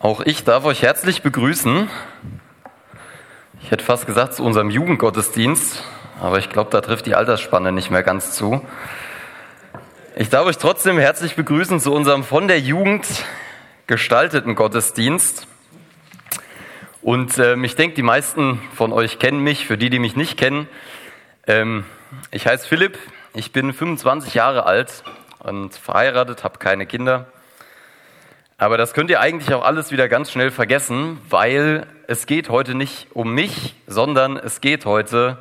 Auch ich darf euch herzlich begrüßen. Ich hätte fast gesagt zu unserem Jugendgottesdienst, aber ich glaube, da trifft die Altersspanne nicht mehr ganz zu. Ich darf euch trotzdem herzlich begrüßen zu unserem von der Jugend gestalteten Gottesdienst. Und ähm, ich denke, die meisten von euch kennen mich. Für die, die mich nicht kennen, ähm, ich heiße Philipp, ich bin 25 Jahre alt und verheiratet, habe keine Kinder. Aber das könnt ihr eigentlich auch alles wieder ganz schnell vergessen, weil es geht heute nicht um mich, sondern es geht heute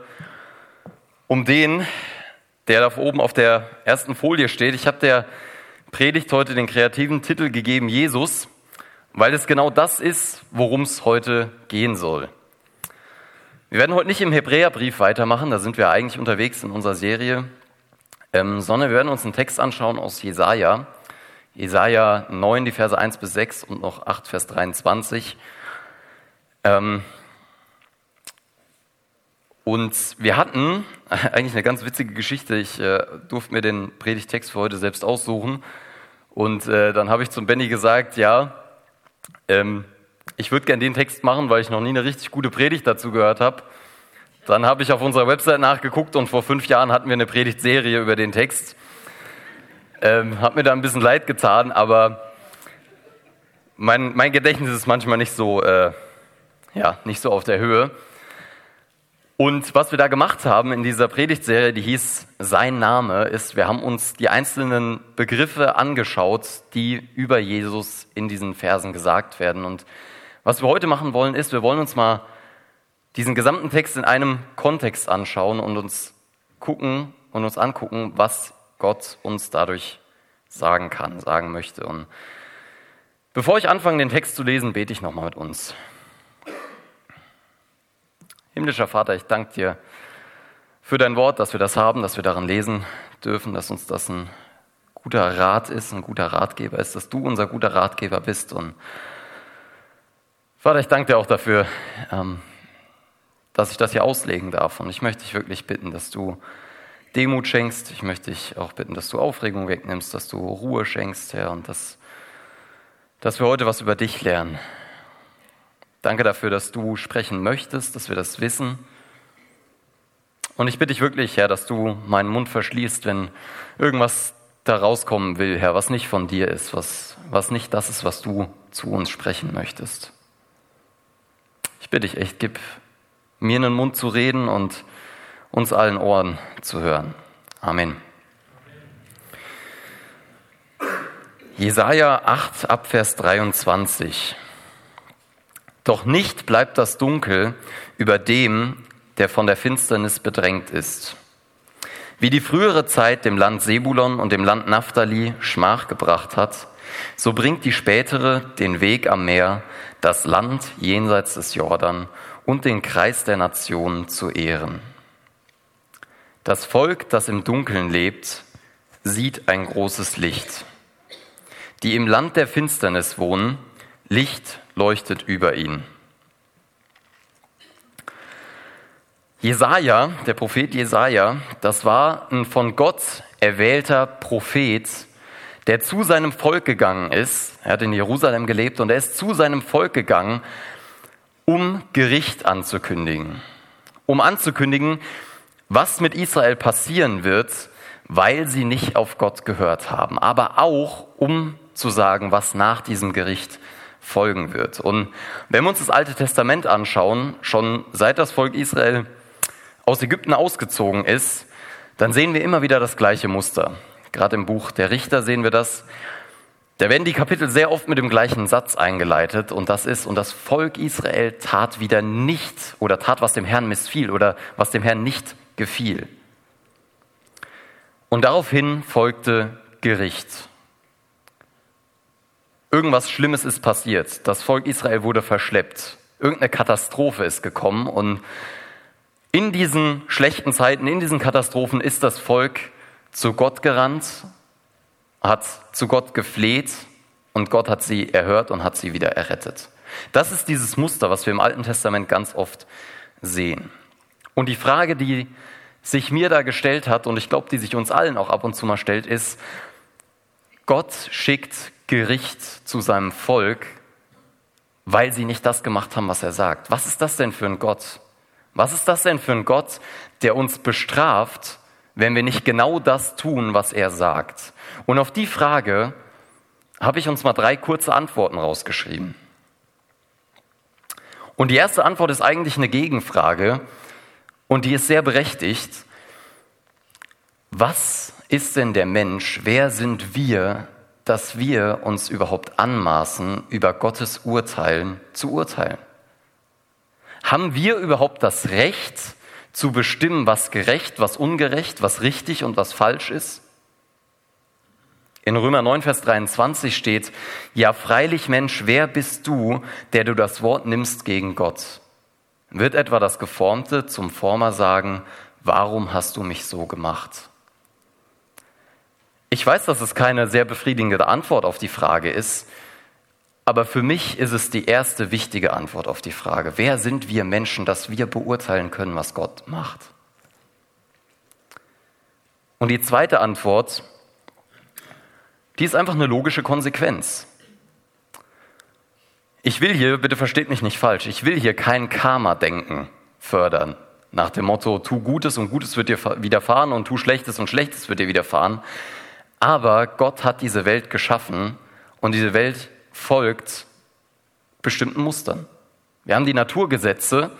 um den, der da oben auf der ersten Folie steht. Ich habe der Predigt heute den kreativen Titel gegeben, Jesus, weil es genau das ist, worum es heute gehen soll. Wir werden heute nicht im Hebräerbrief weitermachen, da sind wir eigentlich unterwegs in unserer Serie, ähm, sondern wir werden uns einen Text anschauen aus Jesaja. Jesaja 9, die Verse 1 bis 6 und noch 8, Vers 23. Ähm, und wir hatten eigentlich eine ganz witzige Geschichte. Ich äh, durfte mir den Predigtext für heute selbst aussuchen. Und äh, dann habe ich zum Benny gesagt, ja, ähm, ich würde gerne den Text machen, weil ich noch nie eine richtig gute Predigt dazu gehört habe. Dann habe ich auf unserer Website nachgeguckt und vor fünf Jahren hatten wir eine Predigtserie über den Text. Ähm, hat mir da ein bisschen leid getan, aber mein, mein Gedächtnis ist manchmal nicht so, äh, ja, nicht so auf der Höhe. Und was wir da gemacht haben in dieser Predigtserie, die hieß Sein Name, ist, wir haben uns die einzelnen Begriffe angeschaut, die über Jesus in diesen Versen gesagt werden. Und was wir heute machen wollen, ist, wir wollen uns mal diesen gesamten Text in einem Kontext anschauen und uns gucken und uns angucken, was Gott uns dadurch sagen kann, sagen möchte. Und bevor ich anfange, den Text zu lesen, bete ich nochmal mit uns. Himmlischer Vater, ich danke dir für dein Wort, dass wir das haben, dass wir darin lesen dürfen, dass uns das ein guter Rat ist, ein guter Ratgeber ist, dass du unser guter Ratgeber bist. Und Vater, ich danke dir auch dafür, ähm, dass ich das hier auslegen darf. Und ich möchte dich wirklich bitten, dass du Demut schenkst. Ich möchte dich auch bitten, dass du Aufregung wegnimmst, dass du Ruhe schenkst, Herr, und dass, dass wir heute was über dich lernen. Danke dafür, dass du sprechen möchtest, dass wir das wissen. Und ich bitte dich wirklich, Herr, dass du meinen Mund verschließt, wenn irgendwas da rauskommen will, Herr, was nicht von dir ist, was, was nicht das ist, was du zu uns sprechen möchtest. Ich bitte dich echt, gib mir einen Mund zu reden und uns allen Ohren zu hören. Amen. Jesaja 8 Abvers 23. Doch nicht bleibt das Dunkel über dem, der von der Finsternis bedrängt ist. Wie die frühere Zeit dem Land Sebulon und dem Land Naphtali Schmach gebracht hat, so bringt die spätere den Weg am Meer, das Land jenseits des Jordan und den Kreis der Nationen zu ehren. Das Volk, das im Dunkeln lebt, sieht ein großes Licht. Die im Land der Finsternis wohnen, Licht leuchtet über ihn. Jesaja, der Prophet Jesaja, das war ein von Gott erwählter Prophet, der zu seinem Volk gegangen ist. Er hat in Jerusalem gelebt und er ist zu seinem Volk gegangen, um Gericht anzukündigen. Um anzukündigen, was mit Israel passieren wird, weil sie nicht auf Gott gehört haben, aber auch um zu sagen, was nach diesem Gericht folgen wird. Und wenn wir uns das Alte Testament anschauen, schon seit das Volk Israel aus Ägypten ausgezogen ist, dann sehen wir immer wieder das gleiche Muster. Gerade im Buch der Richter sehen wir das. Da werden die Kapitel sehr oft mit dem gleichen Satz eingeleitet und das ist, und das Volk Israel tat wieder nicht oder tat, was dem Herrn missfiel oder was dem Herrn nicht gefiel. Und daraufhin folgte Gericht. Irgendwas Schlimmes ist passiert. Das Volk Israel wurde verschleppt. Irgendeine Katastrophe ist gekommen und in diesen schlechten Zeiten, in diesen Katastrophen ist das Volk zu Gott gerannt, hat zu Gott gefleht und Gott hat sie erhört und hat sie wieder errettet. Das ist dieses Muster, was wir im Alten Testament ganz oft sehen. Und die Frage, die sich mir da gestellt hat, und ich glaube, die sich uns allen auch ab und zu mal stellt, ist, Gott schickt Gericht zu seinem Volk, weil sie nicht das gemacht haben, was er sagt. Was ist das denn für ein Gott? Was ist das denn für ein Gott, der uns bestraft, wenn wir nicht genau das tun, was er sagt? Und auf die Frage habe ich uns mal drei kurze Antworten rausgeschrieben. Und die erste Antwort ist eigentlich eine Gegenfrage und die ist sehr berechtigt. Was ist denn der Mensch? Wer sind wir, dass wir uns überhaupt anmaßen, über Gottes Urteilen zu urteilen? Haben wir überhaupt das Recht zu bestimmen, was gerecht, was ungerecht, was richtig und was falsch ist? In Römer 9, Vers 23 steht, ja freilich Mensch, wer bist du, der du das Wort nimmst gegen Gott? Wird etwa das Geformte zum Former sagen, warum hast du mich so gemacht? Ich weiß, dass es keine sehr befriedigende Antwort auf die Frage ist, aber für mich ist es die erste wichtige Antwort auf die Frage, wer sind wir Menschen, dass wir beurteilen können, was Gott macht? Und die zweite Antwort, die ist einfach eine logische Konsequenz. Ich will hier, bitte versteht mich nicht falsch, ich will hier kein Karma-Denken fördern. Nach dem Motto, tu Gutes und Gutes wird dir widerfahren und tu Schlechtes und Schlechtes wird dir widerfahren. Aber Gott hat diese Welt geschaffen und diese Welt folgt bestimmten Mustern. Wir haben die Naturgesetze,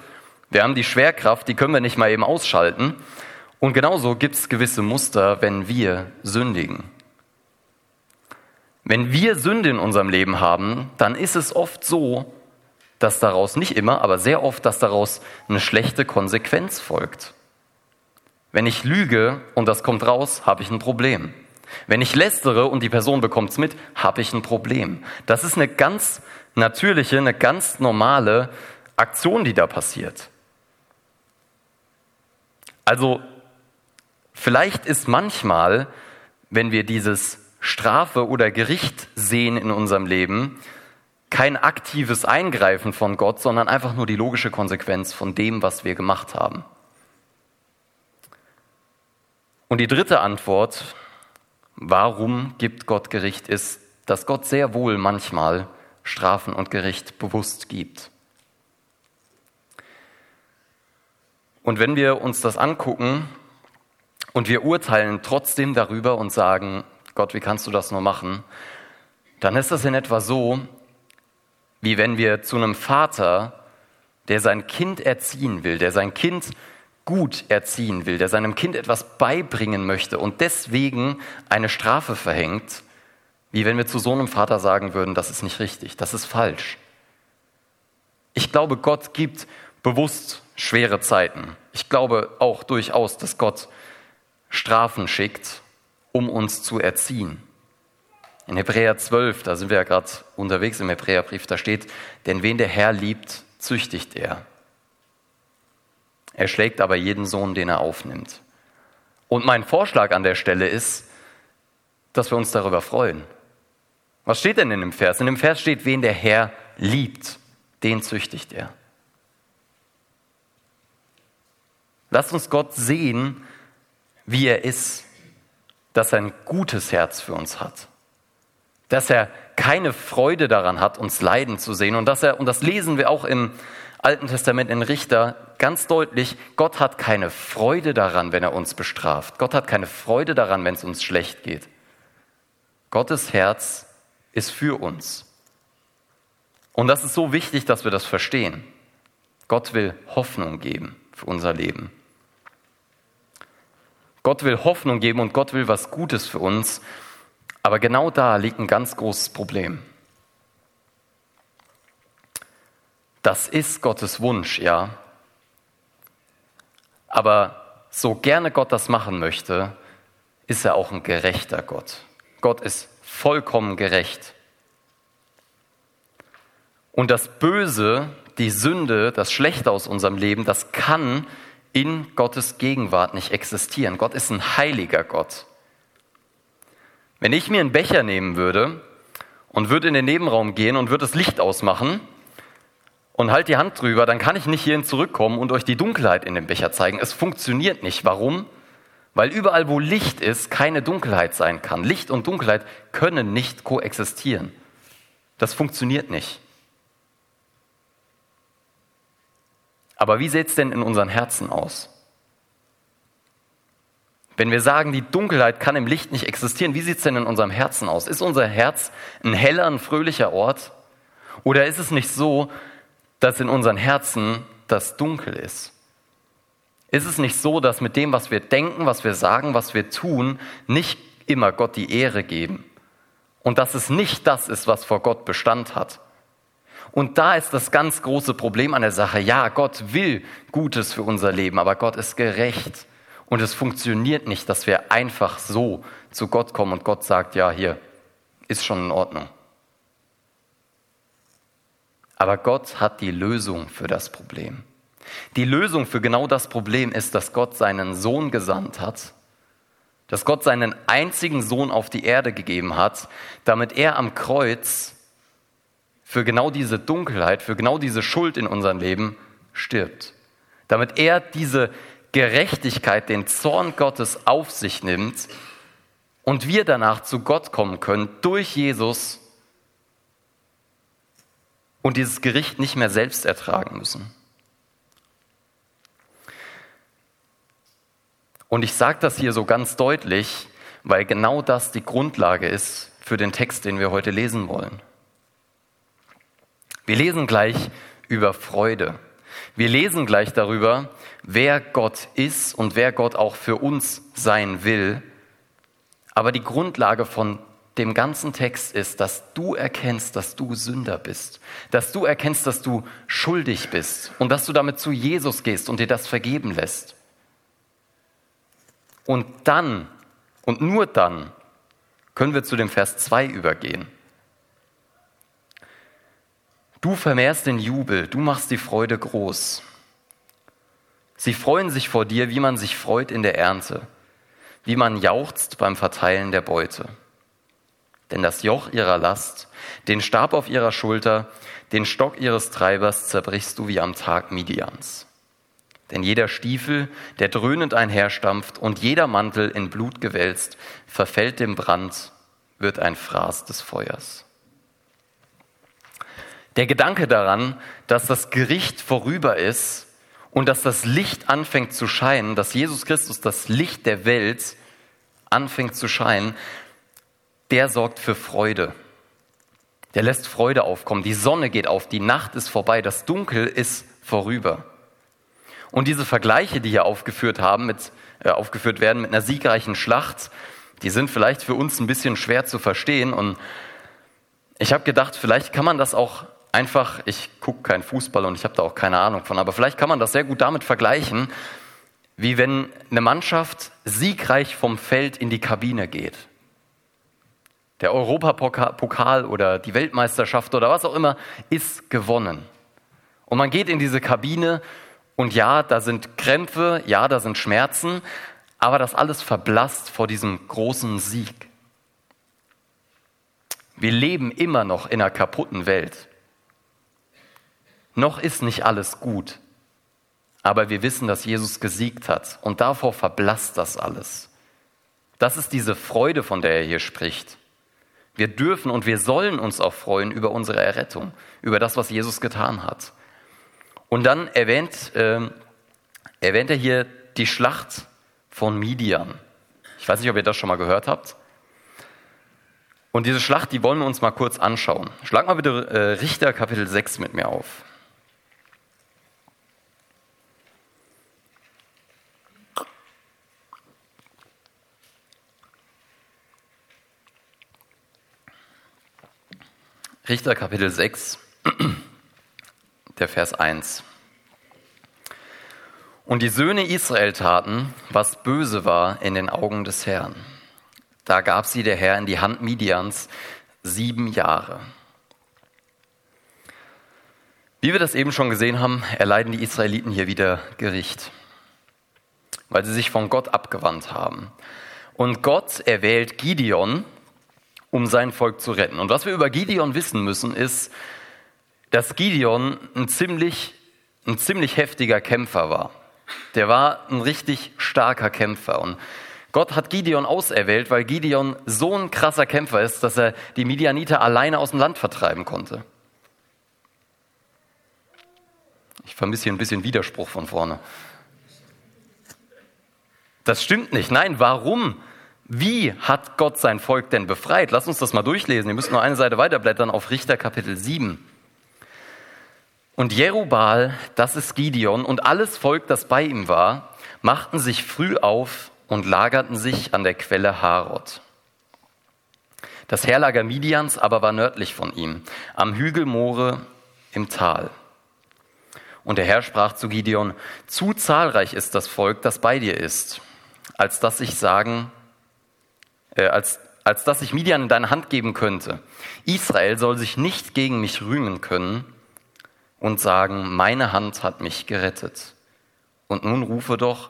wir haben die Schwerkraft, die können wir nicht mal eben ausschalten. Und genauso gibt es gewisse Muster, wenn wir sündigen. Wenn wir Sünde in unserem Leben haben, dann ist es oft so, dass daraus nicht immer, aber sehr oft, dass daraus eine schlechte Konsequenz folgt. Wenn ich lüge und das kommt raus, habe ich ein Problem. Wenn ich lästere und die Person bekommt es mit, habe ich ein Problem. Das ist eine ganz natürliche, eine ganz normale Aktion, die da passiert. Also vielleicht ist manchmal, wenn wir dieses Strafe oder Gericht sehen in unserem Leben, kein aktives Eingreifen von Gott, sondern einfach nur die logische Konsequenz von dem, was wir gemacht haben. Und die dritte Antwort, warum gibt Gott Gericht, ist, dass Gott sehr wohl manchmal Strafen und Gericht bewusst gibt. Und wenn wir uns das angucken und wir urteilen trotzdem darüber und sagen, Gott, wie kannst du das nur machen? Dann ist das in etwa so, wie wenn wir zu einem Vater, der sein Kind erziehen will, der sein Kind gut erziehen will, der seinem Kind etwas beibringen möchte und deswegen eine Strafe verhängt, wie wenn wir zu so einem Vater sagen würden, das ist nicht richtig, das ist falsch. Ich glaube, Gott gibt bewusst schwere Zeiten. Ich glaube auch durchaus, dass Gott Strafen schickt, um uns zu erziehen. In Hebräer 12, da sind wir ja gerade unterwegs im Hebräerbrief, da steht, denn wen der Herr liebt, züchtigt er. Er schlägt aber jeden Sohn, den er aufnimmt. Und mein Vorschlag an der Stelle ist, dass wir uns darüber freuen. Was steht denn in dem Vers? In dem Vers steht, wen der Herr liebt, den züchtigt er. Lasst uns Gott sehen, wie er ist dass er ein gutes Herz für uns hat. Dass er keine Freude daran hat, uns leiden zu sehen. Und dass er, und das lesen wir auch im Alten Testament in Richter ganz deutlich, Gott hat keine Freude daran, wenn er uns bestraft. Gott hat keine Freude daran, wenn es uns schlecht geht. Gottes Herz ist für uns. Und das ist so wichtig, dass wir das verstehen. Gott will Hoffnung geben für unser Leben. Gott will Hoffnung geben und Gott will was Gutes für uns. Aber genau da liegt ein ganz großes Problem. Das ist Gottes Wunsch, ja. Aber so gerne Gott das machen möchte, ist er auch ein gerechter Gott. Gott ist vollkommen gerecht. Und das Böse, die Sünde, das Schlechte aus unserem Leben, das kann in Gottes Gegenwart nicht existieren. Gott ist ein heiliger Gott. Wenn ich mir einen Becher nehmen würde und würde in den Nebenraum gehen und würde das Licht ausmachen und halt die Hand drüber, dann kann ich nicht hierhin zurückkommen und euch die Dunkelheit in dem Becher zeigen. Es funktioniert nicht. Warum? Weil überall, wo Licht ist, keine Dunkelheit sein kann. Licht und Dunkelheit können nicht koexistieren. Das funktioniert nicht. Aber wie sieht es denn in unseren Herzen aus? Wenn wir sagen, die Dunkelheit kann im Licht nicht existieren, wie sieht es denn in unserem Herzen aus? Ist unser Herz ein heller, ein fröhlicher Ort? Oder ist es nicht so, dass in unseren Herzen das dunkel ist? Ist es nicht so, dass mit dem, was wir denken, was wir sagen, was wir tun, nicht immer Gott die Ehre geben? Und dass es nicht das ist, was vor Gott Bestand hat? Und da ist das ganz große Problem an der Sache. Ja, Gott will Gutes für unser Leben, aber Gott ist gerecht. Und es funktioniert nicht, dass wir einfach so zu Gott kommen und Gott sagt, ja, hier ist schon in Ordnung. Aber Gott hat die Lösung für das Problem. Die Lösung für genau das Problem ist, dass Gott seinen Sohn gesandt hat, dass Gott seinen einzigen Sohn auf die Erde gegeben hat, damit er am Kreuz für genau diese Dunkelheit, für genau diese Schuld in unserem Leben stirbt. Damit er diese Gerechtigkeit, den Zorn Gottes auf sich nimmt und wir danach zu Gott kommen können durch Jesus und dieses Gericht nicht mehr selbst ertragen müssen. Und ich sage das hier so ganz deutlich, weil genau das die Grundlage ist für den Text, den wir heute lesen wollen. Wir lesen gleich über Freude. Wir lesen gleich darüber, wer Gott ist und wer Gott auch für uns sein will. Aber die Grundlage von dem ganzen Text ist, dass du erkennst, dass du Sünder bist, dass du erkennst, dass du schuldig bist und dass du damit zu Jesus gehst und dir das vergeben lässt. Und dann und nur dann können wir zu dem Vers 2 übergehen. Du vermehrst den Jubel, du machst die Freude groß. Sie freuen sich vor dir, wie man sich freut in der Ernte, wie man jauchzt beim Verteilen der Beute. Denn das Joch ihrer Last, den Stab auf ihrer Schulter, den Stock ihres Treibers zerbrichst du wie am Tag Midians. Denn jeder Stiefel, der dröhnend einherstampft und jeder Mantel in Blut gewälzt, verfällt dem Brand, wird ein Fraß des Feuers. Der Gedanke daran, dass das Gericht vorüber ist und dass das Licht anfängt zu scheinen, dass Jesus Christus, das Licht der Welt, anfängt zu scheinen, der sorgt für Freude. Der lässt Freude aufkommen. Die Sonne geht auf, die Nacht ist vorbei, das Dunkel ist vorüber. Und diese Vergleiche, die hier aufgeführt haben, mit, äh, aufgeführt werden mit einer siegreichen Schlacht, die sind vielleicht für uns ein bisschen schwer zu verstehen. Und ich habe gedacht, vielleicht kann man das auch einfach, ich gucke keinen Fußball und ich habe da auch keine Ahnung von, aber vielleicht kann man das sehr gut damit vergleichen, wie wenn eine Mannschaft siegreich vom Feld in die Kabine geht. Der Europapokal oder die Weltmeisterschaft oder was auch immer ist gewonnen. Und man geht in diese Kabine und ja, da sind Krämpfe, ja, da sind Schmerzen, aber das alles verblasst vor diesem großen Sieg. Wir leben immer noch in einer kaputten Welt. Noch ist nicht alles gut, aber wir wissen, dass Jesus gesiegt hat und davor verblasst das alles. Das ist diese Freude, von der er hier spricht. Wir dürfen und wir sollen uns auch freuen über unsere Errettung, über das, was Jesus getan hat. Und dann erwähnt, äh, erwähnt er hier die Schlacht von Midian. Ich weiß nicht, ob ihr das schon mal gehört habt. Und diese Schlacht, die wollen wir uns mal kurz anschauen. Schlag mal bitte äh, Richter Kapitel 6 mit mir auf. Richter Kapitel 6, der Vers 1. Und die Söhne Israel taten, was böse war in den Augen des Herrn. Da gab sie der Herr in die Hand Midians sieben Jahre. Wie wir das eben schon gesehen haben, erleiden die Israeliten hier wieder Gericht, weil sie sich von Gott abgewandt haben. Und Gott erwählt Gideon, um sein Volk zu retten. Und was wir über Gideon wissen müssen, ist, dass Gideon ein ziemlich, ein ziemlich heftiger Kämpfer war. Der war ein richtig starker Kämpfer. Und Gott hat Gideon auserwählt, weil Gideon so ein krasser Kämpfer ist, dass er die Midianiter alleine aus dem Land vertreiben konnte. Ich vermisse hier ein bisschen Widerspruch von vorne. Das stimmt nicht. Nein, warum? Wie hat Gott sein Volk denn befreit? Lass uns das mal durchlesen. Ihr müsst nur eine Seite weiterblättern auf Richter Kapitel 7. Und Jerubal, das ist Gideon, und alles Volk, das bei ihm war, machten sich früh auf und lagerten sich an der Quelle Harod. Das Heerlager Midians aber war nördlich von ihm, am Hügel More im Tal. Und der Herr sprach zu Gideon, zu zahlreich ist das Volk, das bei dir ist, als dass ich sagen, äh, als, als dass ich Midian in deine Hand geben könnte. Israel soll sich nicht gegen mich rühmen können und sagen, meine Hand hat mich gerettet. Und nun rufe doch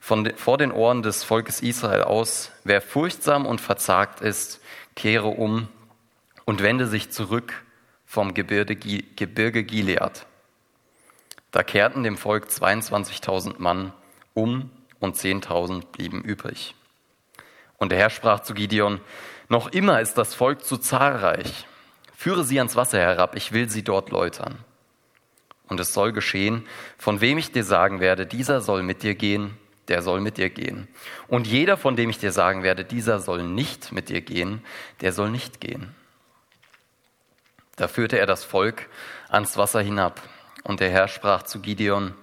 von, vor den Ohren des Volkes Israel aus, wer furchtsam und verzagt ist, kehre um und wende sich zurück vom Gebirge, Gebirge Gilead. Da kehrten dem Volk 22.000 Mann um und 10.000 blieben übrig. Und der Herr sprach zu Gideon, noch immer ist das Volk zu zahlreich. Führe sie ans Wasser herab, ich will sie dort läutern. Und es soll geschehen, von wem ich dir sagen werde, dieser soll mit dir gehen, der soll mit dir gehen. Und jeder, von dem ich dir sagen werde, dieser soll nicht mit dir gehen, der soll nicht gehen. Da führte er das Volk ans Wasser hinab. Und der Herr sprach zu Gideon,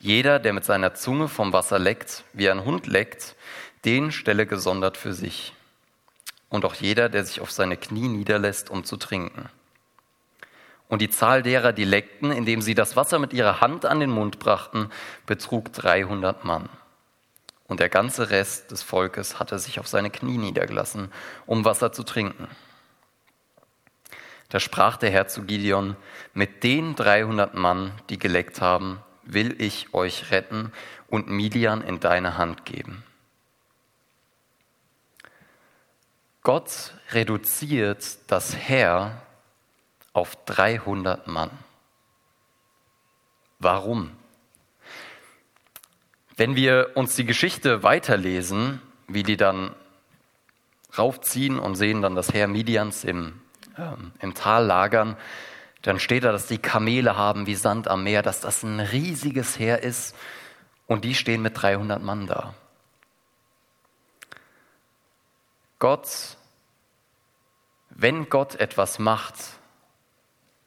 jeder, der mit seiner Zunge vom Wasser leckt, wie ein Hund leckt, den stelle gesondert für sich. Und auch jeder, der sich auf seine Knie niederlässt, um zu trinken. Und die Zahl derer, die leckten, indem sie das Wasser mit ihrer Hand an den Mund brachten, betrug 300 Mann. Und der ganze Rest des Volkes hatte sich auf seine Knie niedergelassen, um Wasser zu trinken. Da sprach der Herr zu Gideon, mit den 300 Mann, die geleckt haben, will ich euch retten und Midian in deine Hand geben. Gott reduziert das Heer auf 300 Mann. Warum? Wenn wir uns die Geschichte weiterlesen, wie die dann raufziehen und sehen dann das Heer Midians im, ähm, im Tal lagern, dann steht da, dass die Kamele haben wie Sand am Meer, dass das ein riesiges Heer ist und die stehen mit 300 Mann da. Gott, wenn Gott etwas macht,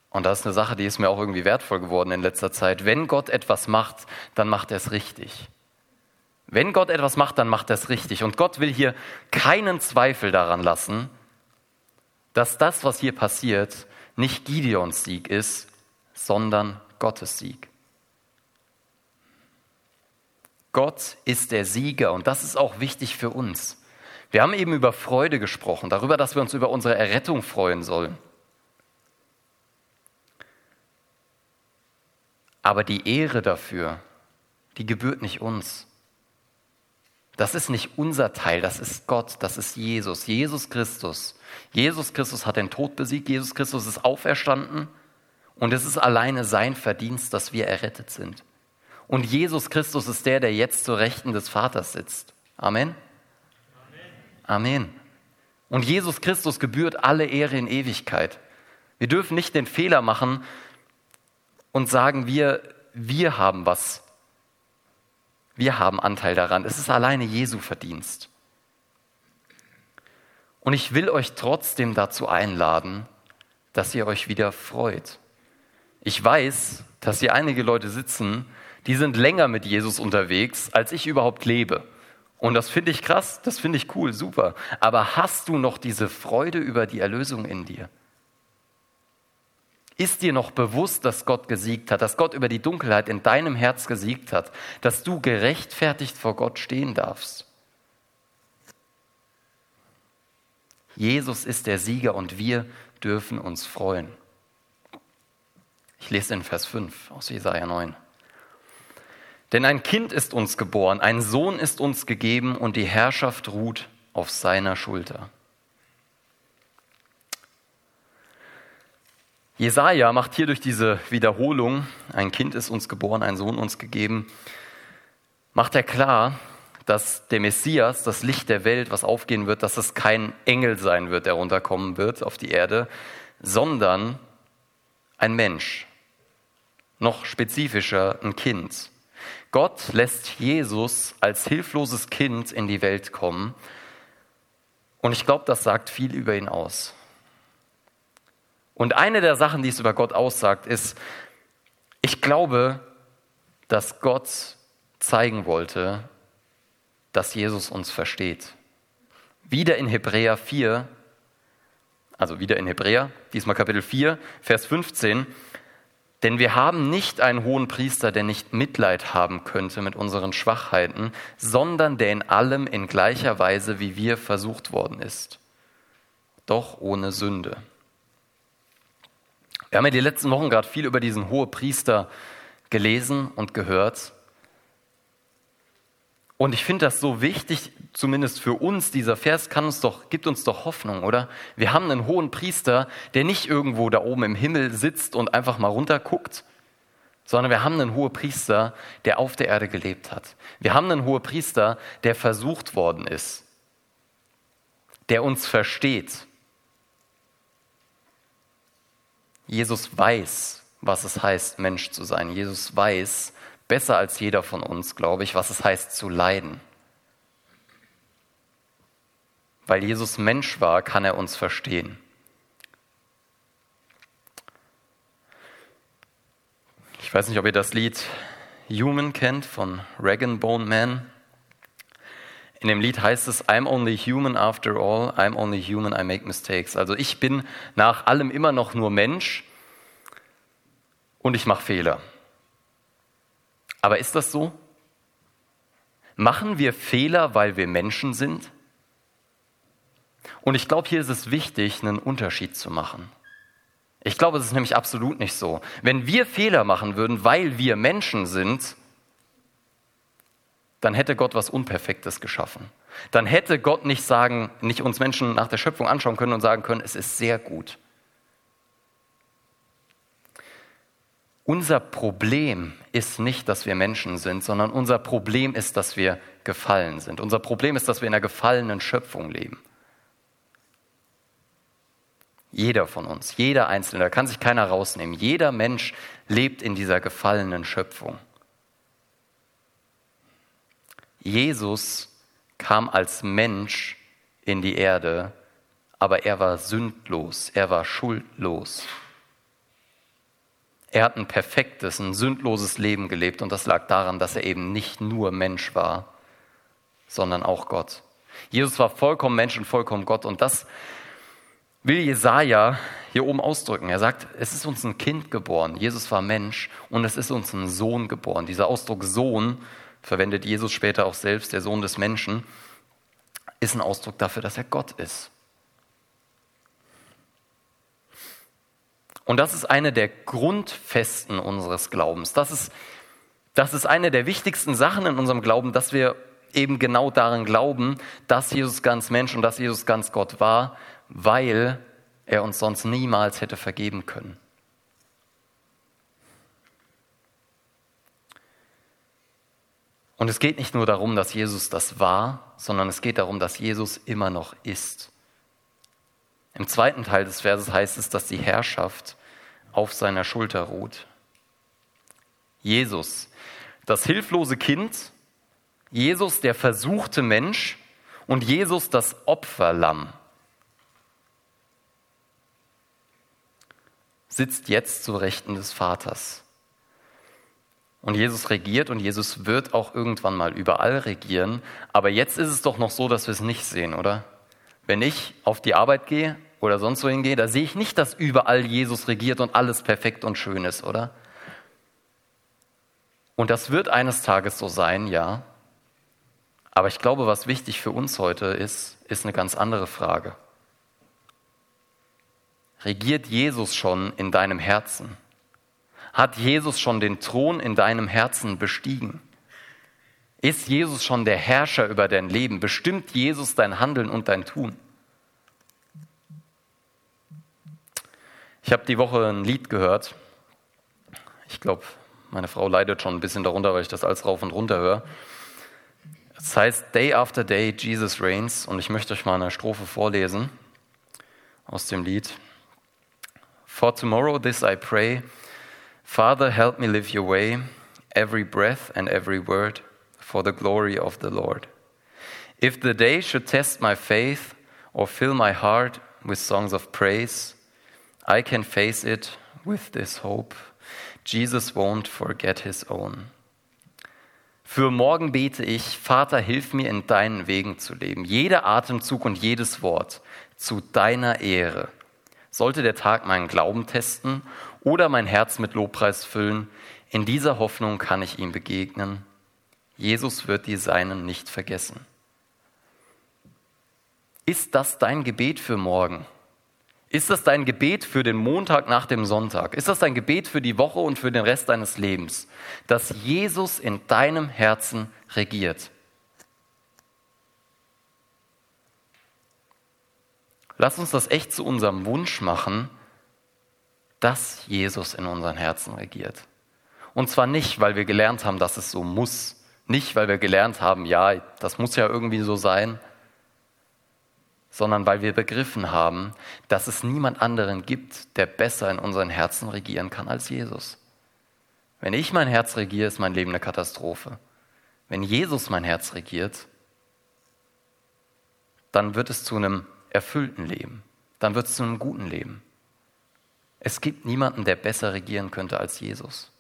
und das ist eine Sache, die ist mir auch irgendwie wertvoll geworden in letzter Zeit. Wenn Gott etwas macht, dann macht er es richtig. Wenn Gott etwas macht, dann macht er es richtig. Und Gott will hier keinen Zweifel daran lassen, dass das, was hier passiert, nicht Gideons Sieg ist, sondern Gottes Sieg. Gott ist der Sieger und das ist auch wichtig für uns. Wir haben eben über Freude gesprochen, darüber, dass wir uns über unsere Errettung freuen sollen. Aber die Ehre dafür, die gebührt nicht uns. Das ist nicht unser Teil, das ist Gott, das ist Jesus, Jesus Christus. Jesus Christus hat den Tod besiegt, Jesus Christus ist auferstanden und es ist alleine sein Verdienst, dass wir errettet sind. Und Jesus Christus ist der, der jetzt zur Rechten des Vaters sitzt. Amen. Amen. Und Jesus Christus gebührt alle Ehre in Ewigkeit. Wir dürfen nicht den Fehler machen, und sagen wir, wir haben was. Wir haben Anteil daran. Es ist alleine Jesu Verdienst. Und ich will euch trotzdem dazu einladen, dass ihr euch wieder freut. Ich weiß, dass hier einige Leute sitzen, die sind länger mit Jesus unterwegs, als ich überhaupt lebe. Und das finde ich krass, das finde ich cool, super. Aber hast du noch diese Freude über die Erlösung in dir? Ist dir noch bewusst, dass Gott gesiegt hat, dass Gott über die Dunkelheit in deinem Herz gesiegt hat, dass du gerechtfertigt vor Gott stehen darfst? Jesus ist der Sieger und wir dürfen uns freuen. Ich lese in Vers 5 aus Jesaja 9. Denn ein Kind ist uns geboren, ein Sohn ist uns gegeben und die Herrschaft ruht auf seiner Schulter. Jesaja macht hier durch diese Wiederholung, ein Kind ist uns geboren, ein Sohn uns gegeben, macht er klar, dass der Messias, das Licht der Welt, was aufgehen wird, dass es kein Engel sein wird, der runterkommen wird auf die Erde, sondern ein Mensch, noch spezifischer ein Kind. Gott lässt Jesus als hilfloses Kind in die Welt kommen. Und ich glaube, das sagt viel über ihn aus. Und eine der Sachen, die es über Gott aussagt, ist, ich glaube, dass Gott zeigen wollte, dass Jesus uns versteht. Wieder in Hebräer 4, also wieder in Hebräer, diesmal Kapitel 4, Vers 15, denn wir haben nicht einen hohen Priester, der nicht Mitleid haben könnte mit unseren Schwachheiten, sondern der in allem in gleicher Weise wie wir versucht worden ist, doch ohne Sünde. Wir haben ja die letzten Wochen gerade viel über diesen hohen Priester gelesen und gehört. Und ich finde das so wichtig, zumindest für uns, dieser Vers kann uns doch, gibt uns doch Hoffnung, oder? Wir haben einen hohen Priester, der nicht irgendwo da oben im Himmel sitzt und einfach mal runterguckt, sondern wir haben einen hohen Priester, der auf der Erde gelebt hat. Wir haben einen hohen Priester, der versucht worden ist, der uns versteht. Jesus weiß, was es heißt, Mensch zu sein. Jesus weiß, besser als jeder von uns, glaube ich, was es heißt zu leiden. Weil Jesus Mensch war, kann er uns verstehen. Ich weiß nicht, ob ihr das Lied Human kennt von Regan Bone Man. In dem Lied heißt es, I'm only human after all, I'm only human, I make mistakes. Also ich bin nach allem immer noch nur Mensch und ich mache Fehler. Aber ist das so? Machen wir Fehler, weil wir Menschen sind? Und ich glaube, hier ist es wichtig, einen Unterschied zu machen. Ich glaube, es ist nämlich absolut nicht so. Wenn wir Fehler machen würden, weil wir Menschen sind, dann hätte Gott was Unperfektes geschaffen. Dann hätte Gott nicht sagen, nicht uns Menschen nach der Schöpfung anschauen können und sagen können, es ist sehr gut. Unser Problem ist nicht, dass wir Menschen sind, sondern unser Problem ist, dass wir gefallen sind. Unser Problem ist, dass wir in einer gefallenen Schöpfung leben. Jeder von uns, jeder Einzelne, da kann sich keiner rausnehmen. Jeder Mensch lebt in dieser gefallenen Schöpfung. Jesus kam als Mensch in die Erde, aber er war sündlos, er war schuldlos. Er hat ein perfektes, ein sündloses Leben gelebt und das lag daran, dass er eben nicht nur Mensch war, sondern auch Gott. Jesus war vollkommen Mensch und vollkommen Gott und das will Jesaja hier oben ausdrücken. Er sagt, es ist uns ein Kind geboren. Jesus war Mensch und es ist uns ein Sohn geboren. Dieser Ausdruck Sohn verwendet Jesus später auch selbst, der Sohn des Menschen, ist ein Ausdruck dafür, dass er Gott ist. Und das ist eine der Grundfesten unseres Glaubens. Das ist, das ist eine der wichtigsten Sachen in unserem Glauben, dass wir eben genau daran glauben, dass Jesus ganz Mensch und dass Jesus ganz Gott war, weil er uns sonst niemals hätte vergeben können. Und es geht nicht nur darum, dass Jesus das war, sondern es geht darum, dass Jesus immer noch ist. Im zweiten Teil des Verses heißt es, dass die Herrschaft auf seiner Schulter ruht. Jesus, das hilflose Kind, Jesus, der versuchte Mensch und Jesus, das Opferlamm, sitzt jetzt zu Rechten des Vaters. Und Jesus regiert und Jesus wird auch irgendwann mal überall regieren. Aber jetzt ist es doch noch so, dass wir es nicht sehen, oder? Wenn ich auf die Arbeit gehe oder sonst wohin gehe, da sehe ich nicht, dass überall Jesus regiert und alles perfekt und schön ist, oder? Und das wird eines Tages so sein, ja. Aber ich glaube, was wichtig für uns heute ist, ist eine ganz andere Frage. Regiert Jesus schon in deinem Herzen? Hat Jesus schon den Thron in deinem Herzen bestiegen? Ist Jesus schon der Herrscher über dein Leben? Bestimmt Jesus dein Handeln und dein Tun? Ich habe die Woche ein Lied gehört. Ich glaube, meine Frau leidet schon ein bisschen darunter, weil ich das alles rauf und runter höre. Es heißt Day After Day Jesus Reigns und ich möchte euch mal eine Strophe vorlesen aus dem Lied. For tomorrow this I pray, Father, help me live your way, every breath and every word, for the glory of the Lord. If the day should test my faith or fill my heart with songs of praise, I can face it with this hope. Jesus won't forget his own. Für morgen bete ich, Vater, hilf mir in deinen Wegen zu leben. Jeder Atemzug und jedes Wort zu deiner Ehre. Sollte der Tag meinen Glauben testen oder mein Herz mit Lobpreis füllen, in dieser Hoffnung kann ich ihm begegnen. Jesus wird die Seinen nicht vergessen. Ist das dein Gebet für morgen? Ist das dein Gebet für den Montag nach dem Sonntag? Ist das dein Gebet für die Woche und für den Rest deines Lebens, dass Jesus in deinem Herzen regiert? Lass uns das echt zu unserem Wunsch machen, dass Jesus in unseren Herzen regiert. Und zwar nicht, weil wir gelernt haben, dass es so muss, nicht, weil wir gelernt haben, ja, das muss ja irgendwie so sein, sondern weil wir begriffen haben, dass es niemand anderen gibt, der besser in unseren Herzen regieren kann als Jesus. Wenn ich mein Herz regiere, ist mein Leben eine Katastrophe. Wenn Jesus mein Herz regiert, dann wird es zu einem erfüllten Leben, dann wird es zu einem guten Leben. Es gibt niemanden, der besser regieren könnte als Jesus.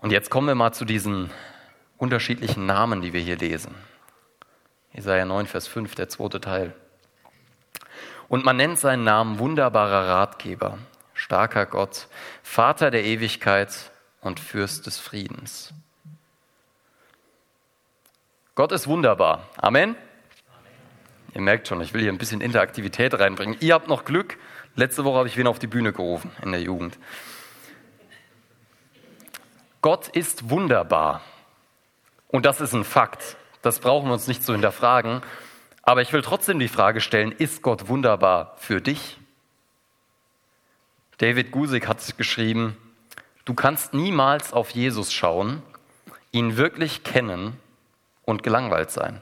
Und jetzt kommen wir mal zu diesen unterschiedlichen Namen, die wir hier lesen. Jesaja 9, Vers 5, der zweite Teil. Und man nennt seinen Namen wunderbarer Ratgeber, starker Gott, Vater der Ewigkeit und Fürst des Friedens. Gott ist wunderbar. Amen. Amen. Ihr merkt schon, ich will hier ein bisschen Interaktivität reinbringen. Ihr habt noch Glück. Letzte Woche habe ich wen auf die Bühne gerufen in der Jugend. Gott ist wunderbar. Und das ist ein Fakt. Das brauchen wir uns nicht zu hinterfragen. Aber ich will trotzdem die Frage stellen, ist Gott wunderbar für dich? David Gusik hat geschrieben, du kannst niemals auf Jesus schauen, ihn wirklich kennen und gelangweilt sein.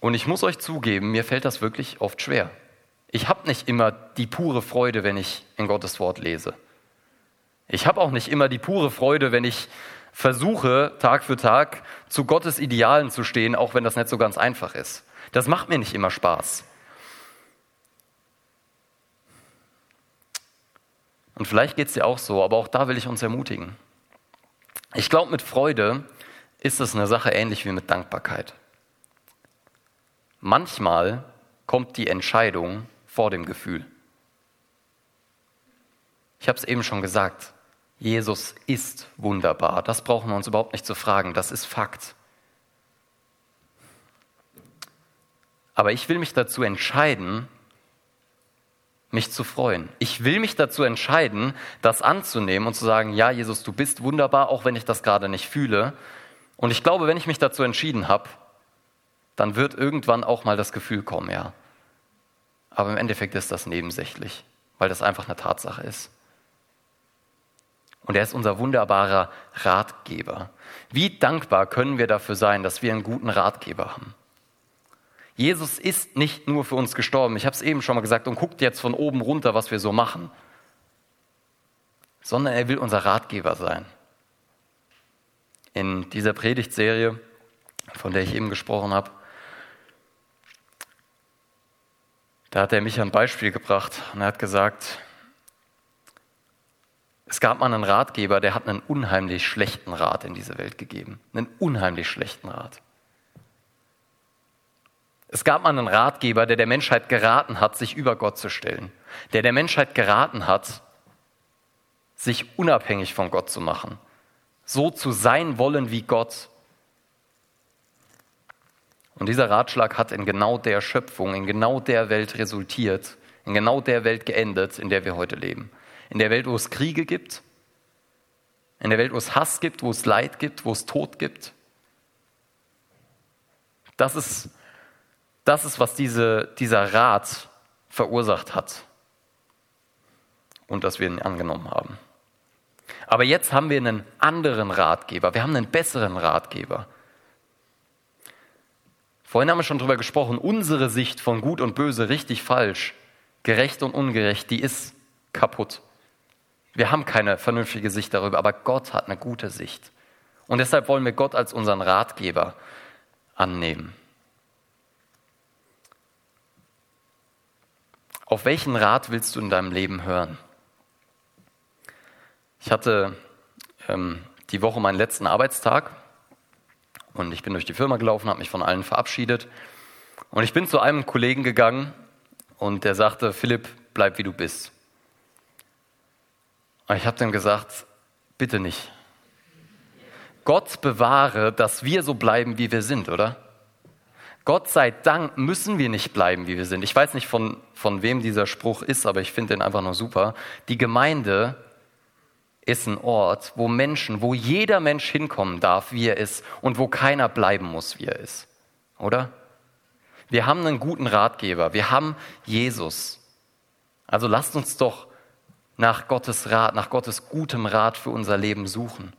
Und ich muss euch zugeben, mir fällt das wirklich oft schwer. Ich habe nicht immer die pure Freude, wenn ich in Gottes Wort lese. Ich habe auch nicht immer die pure Freude, wenn ich versuche Tag für Tag zu Gottes Idealen zu stehen, auch wenn das nicht so ganz einfach ist. Das macht mir nicht immer Spaß. Und vielleicht geht es dir auch so, aber auch da will ich uns ermutigen. Ich glaube, mit Freude ist es eine Sache ähnlich wie mit Dankbarkeit. Manchmal kommt die Entscheidung vor dem Gefühl. Ich habe es eben schon gesagt, Jesus ist wunderbar. Das brauchen wir uns überhaupt nicht zu fragen. Das ist Fakt. Aber ich will mich dazu entscheiden, mich zu freuen. Ich will mich dazu entscheiden, das anzunehmen und zu sagen, ja, Jesus, du bist wunderbar, auch wenn ich das gerade nicht fühle. Und ich glaube, wenn ich mich dazu entschieden habe, dann wird irgendwann auch mal das Gefühl kommen, ja. Aber im Endeffekt ist das nebensächlich, weil das einfach eine Tatsache ist. Und er ist unser wunderbarer Ratgeber. Wie dankbar können wir dafür sein, dass wir einen guten Ratgeber haben? Jesus ist nicht nur für uns gestorben, ich habe es eben schon mal gesagt, und guckt jetzt von oben runter, was wir so machen, sondern er will unser Ratgeber sein. In dieser Predigtserie, von der ich eben gesprochen habe, da hat er mich ein Beispiel gebracht und er hat gesagt, es gab mal einen Ratgeber, der hat einen unheimlich schlechten Rat in diese Welt gegeben. Einen unheimlich schlechten Rat. Es gab mal einen Ratgeber, der der Menschheit geraten hat, sich über Gott zu stellen. Der der Menschheit geraten hat, sich unabhängig von Gott zu machen. So zu sein wollen wie Gott. Und dieser Ratschlag hat in genau der Schöpfung, in genau der Welt resultiert, in genau der Welt geendet, in der wir heute leben. In der Welt, wo es Kriege gibt, in der Welt, wo es Hass gibt, wo es Leid gibt, wo es Tod gibt. Das ist, das ist was diese, dieser Rat verursacht hat und dass wir ihn angenommen haben. Aber jetzt haben wir einen anderen Ratgeber, wir haben einen besseren Ratgeber. Vorhin haben wir schon darüber gesprochen, unsere Sicht von gut und böse, richtig, falsch, gerecht und ungerecht, die ist kaputt. Wir haben keine vernünftige Sicht darüber, aber Gott hat eine gute Sicht. Und deshalb wollen wir Gott als unseren Ratgeber annehmen. Auf welchen Rat willst du in deinem Leben hören? Ich hatte ähm, die Woche meinen letzten Arbeitstag und ich bin durch die Firma gelaufen, habe mich von allen verabschiedet und ich bin zu einem Kollegen gegangen und der sagte, Philipp, bleib wie du bist. Und ich habe dann gesagt, bitte nicht. Gott bewahre, dass wir so bleiben, wie wir sind, oder? Gott sei Dank müssen wir nicht bleiben, wie wir sind. Ich weiß nicht, von, von wem dieser Spruch ist, aber ich finde den einfach nur super. Die Gemeinde ist ein Ort, wo Menschen, wo jeder Mensch hinkommen darf, wie er ist und wo keiner bleiben muss, wie er ist. Oder? Wir haben einen guten Ratgeber. Wir haben Jesus. Also lasst uns doch nach Gottes Rat, nach Gottes gutem Rat für unser Leben suchen.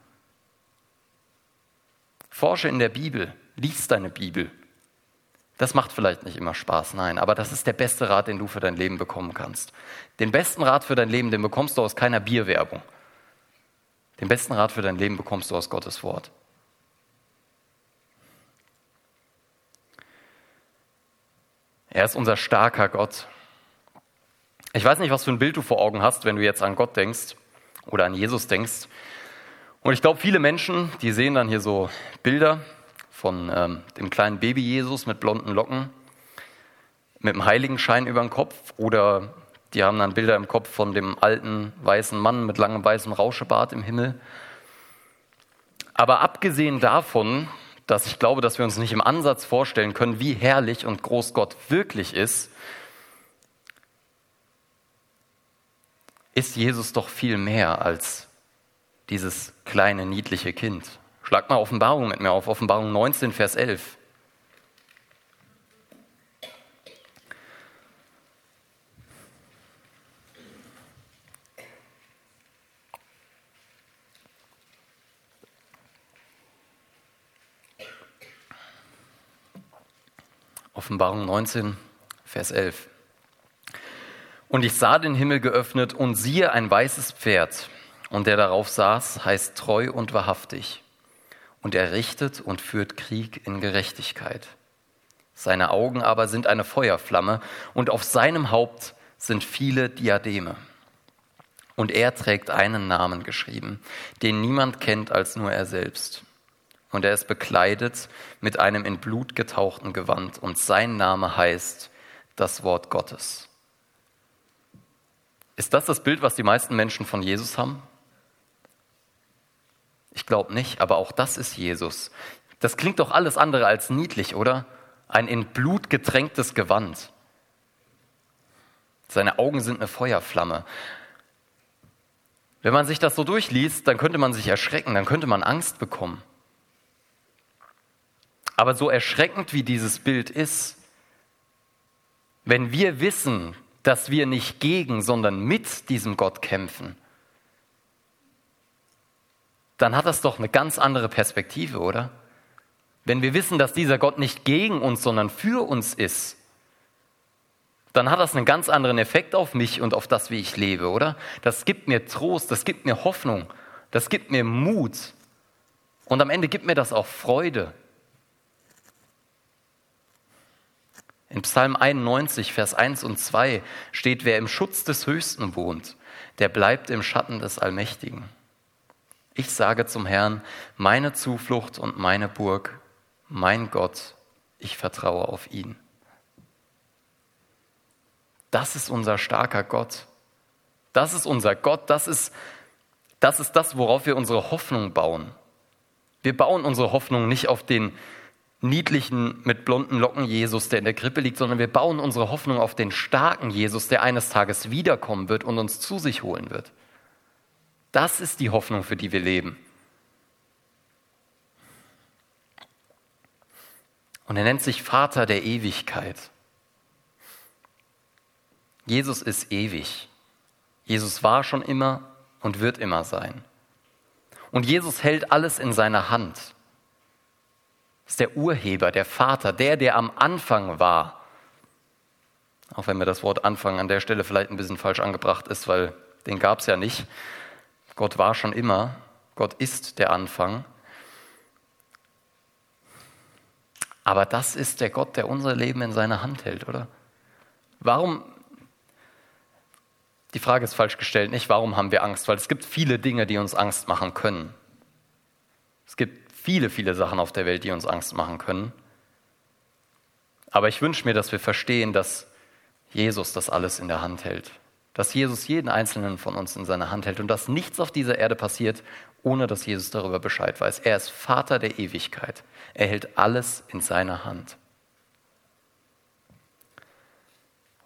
Forsche in der Bibel. Lies deine Bibel. Das macht vielleicht nicht immer Spaß, nein, aber das ist der beste Rat, den du für dein Leben bekommen kannst. Den besten Rat für dein Leben, den bekommst du aus keiner Bierwerbung. Den besten Rat für dein Leben bekommst du aus Gottes Wort. Er ist unser starker Gott. Ich weiß nicht, was für ein Bild du vor Augen hast, wenn du jetzt an Gott denkst oder an Jesus denkst. Und ich glaube, viele Menschen, die sehen dann hier so Bilder von ähm, dem kleinen Baby Jesus mit blonden Locken, mit dem Heiligenschein über dem Kopf oder die haben dann Bilder im Kopf von dem alten weißen Mann mit langem weißem Rauschebart im Himmel. Aber abgesehen davon, dass ich glaube, dass wir uns nicht im Ansatz vorstellen können, wie herrlich und groß Gott wirklich ist, ist Jesus doch viel mehr als dieses kleine niedliche Kind. Schlag mal Offenbarung mit mir auf, Offenbarung 19, Vers 11. Offenbarung 19, Vers 11. Und ich sah den Himmel geöffnet und siehe ein weißes Pferd, und der darauf saß, heißt treu und wahrhaftig und er richtet und führt Krieg in Gerechtigkeit. Seine Augen aber sind eine Feuerflamme und auf seinem Haupt sind viele Diademe. Und er trägt einen Namen geschrieben, den niemand kennt als nur er selbst. Und er ist bekleidet mit einem in Blut getauchten Gewand und sein Name heißt das Wort Gottes. Ist das das Bild, was die meisten Menschen von Jesus haben? Ich glaube nicht, aber auch das ist Jesus. Das klingt doch alles andere als niedlich, oder? Ein in Blut getränktes Gewand. Seine Augen sind eine Feuerflamme. Wenn man sich das so durchliest, dann könnte man sich erschrecken, dann könnte man Angst bekommen. Aber so erschreckend wie dieses Bild ist, wenn wir wissen, dass wir nicht gegen, sondern mit diesem Gott kämpfen, dann hat das doch eine ganz andere Perspektive, oder? Wenn wir wissen, dass dieser Gott nicht gegen uns, sondern für uns ist, dann hat das einen ganz anderen Effekt auf mich und auf das, wie ich lebe, oder? Das gibt mir Trost, das gibt mir Hoffnung, das gibt mir Mut und am Ende gibt mir das auch Freude. In Psalm 91, Vers 1 und 2 steht, wer im Schutz des Höchsten wohnt, der bleibt im Schatten des Allmächtigen. Ich sage zum Herrn, meine Zuflucht und meine Burg, mein Gott, ich vertraue auf ihn. Das ist unser starker Gott. Das ist unser Gott. Das ist, das ist das, worauf wir unsere Hoffnung bauen. Wir bauen unsere Hoffnung nicht auf den niedlichen, mit blonden Locken Jesus, der in der Krippe liegt, sondern wir bauen unsere Hoffnung auf den starken Jesus, der eines Tages wiederkommen wird und uns zu sich holen wird. Das ist die Hoffnung, für die wir leben. Und er nennt sich Vater der Ewigkeit. Jesus ist ewig. Jesus war schon immer und wird immer sein. Und Jesus hält alles in seiner Hand. Ist der Urheber, der Vater, der, der am Anfang war. Auch wenn mir das Wort Anfang an der Stelle vielleicht ein bisschen falsch angebracht ist, weil den gab es ja nicht. Gott war schon immer, Gott ist der Anfang. Aber das ist der Gott, der unser Leben in seiner Hand hält, oder? Warum, die Frage ist falsch gestellt, nicht warum haben wir Angst, weil es gibt viele Dinge, die uns Angst machen können. Es gibt viele, viele Sachen auf der Welt, die uns Angst machen können. Aber ich wünsche mir, dass wir verstehen, dass Jesus das alles in der Hand hält. Dass Jesus jeden einzelnen von uns in seiner Hand hält und dass nichts auf dieser Erde passiert, ohne dass Jesus darüber Bescheid weiß. Er ist Vater der Ewigkeit. Er hält alles in seiner Hand.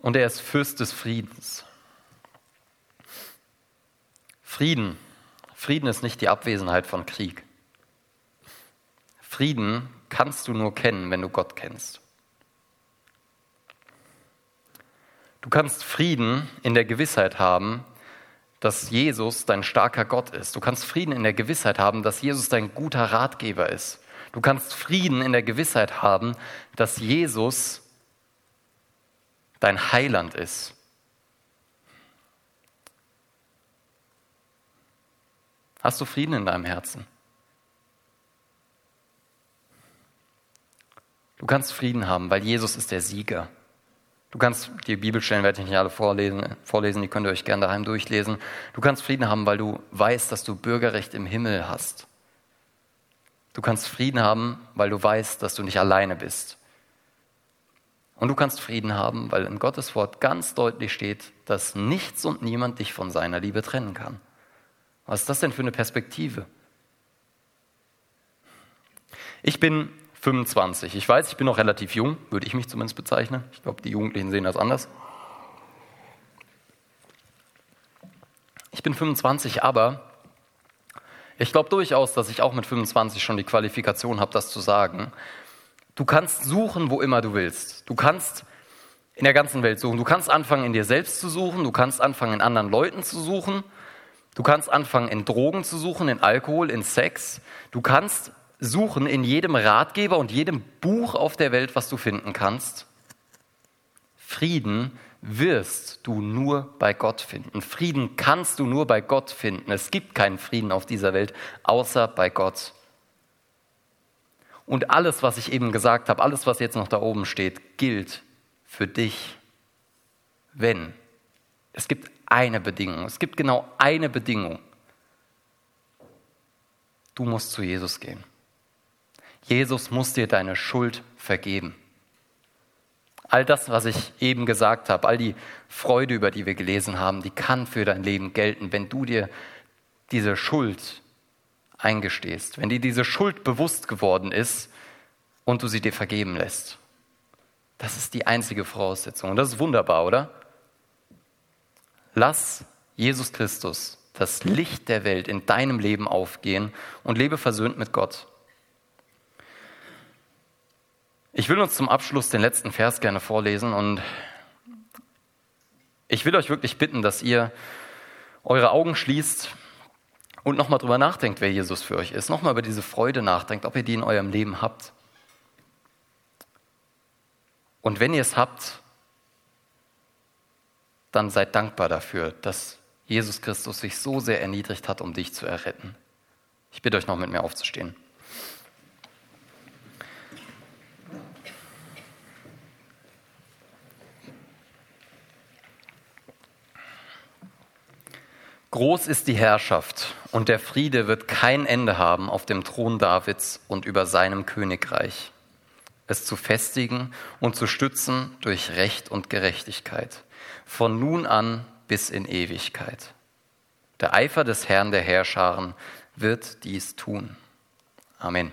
Und er ist Fürst des Friedens. Frieden. Frieden ist nicht die Abwesenheit von Krieg. Frieden kannst du nur kennen, wenn du Gott kennst. Du kannst Frieden in der Gewissheit haben, dass Jesus dein starker Gott ist. Du kannst Frieden in der Gewissheit haben, dass Jesus dein guter Ratgeber ist. Du kannst Frieden in der Gewissheit haben, dass Jesus dein Heiland ist. Hast du Frieden in deinem Herzen? Du kannst Frieden haben, weil Jesus ist der Sieger. Du kannst, die Bibelstellen werde ich nicht alle vorlesen, vorlesen, die könnt ihr euch gerne daheim durchlesen. Du kannst Frieden haben, weil du weißt, dass du Bürgerrecht im Himmel hast. Du kannst Frieden haben, weil du weißt, dass du nicht alleine bist. Und du kannst Frieden haben, weil in Gottes Wort ganz deutlich steht, dass nichts und niemand dich von seiner Liebe trennen kann. Was ist das denn für eine Perspektive? Ich bin 25. Ich weiß, ich bin noch relativ jung, würde ich mich zumindest bezeichnen. Ich glaube, die Jugendlichen sehen das anders. Ich bin 25, aber ich glaube durchaus, dass ich auch mit 25 schon die Qualifikation habe, das zu sagen. Du kannst suchen, wo immer du willst. Du kannst in der ganzen Welt suchen. Du kannst anfangen, in dir selbst zu suchen. Du kannst anfangen, in anderen Leuten zu suchen. Du kannst anfangen, in Drogen zu suchen, in Alkohol, in Sex. Du kannst suchen in jedem Ratgeber und jedem Buch auf der Welt, was du finden kannst. Frieden wirst du nur bei Gott finden. Frieden kannst du nur bei Gott finden. Es gibt keinen Frieden auf dieser Welt außer bei Gott. Und alles, was ich eben gesagt habe, alles, was jetzt noch da oben steht, gilt für dich, wenn. Es gibt eine Bedingung. Es gibt genau eine Bedingung. Du musst zu Jesus gehen. Jesus muss dir deine Schuld vergeben. All das, was ich eben gesagt habe, all die Freude, über die wir gelesen haben, die kann für dein Leben gelten, wenn du dir diese Schuld eingestehst, wenn dir diese Schuld bewusst geworden ist und du sie dir vergeben lässt. Das ist die einzige Voraussetzung. Und das ist wunderbar, oder? Lass Jesus Christus, das Licht der Welt, in deinem Leben aufgehen und lebe versöhnt mit Gott. Ich will uns zum Abschluss den letzten Vers gerne vorlesen und ich will euch wirklich bitten, dass ihr eure Augen schließt und nochmal drüber nachdenkt, wer Jesus für euch ist. Nochmal über diese Freude nachdenkt, ob ihr die in eurem Leben habt. Und wenn ihr es habt, dann seid dankbar dafür, dass Jesus Christus sich so sehr erniedrigt hat, um dich zu erretten. Ich bitte euch noch mit mir aufzustehen. Groß ist die Herrschaft und der Friede wird kein Ende haben auf dem Thron Davids und über seinem Königreich, es zu festigen und zu stützen durch Recht und Gerechtigkeit, von nun an bis in Ewigkeit. Der Eifer des Herrn der Herrscharen wird dies tun. Amen.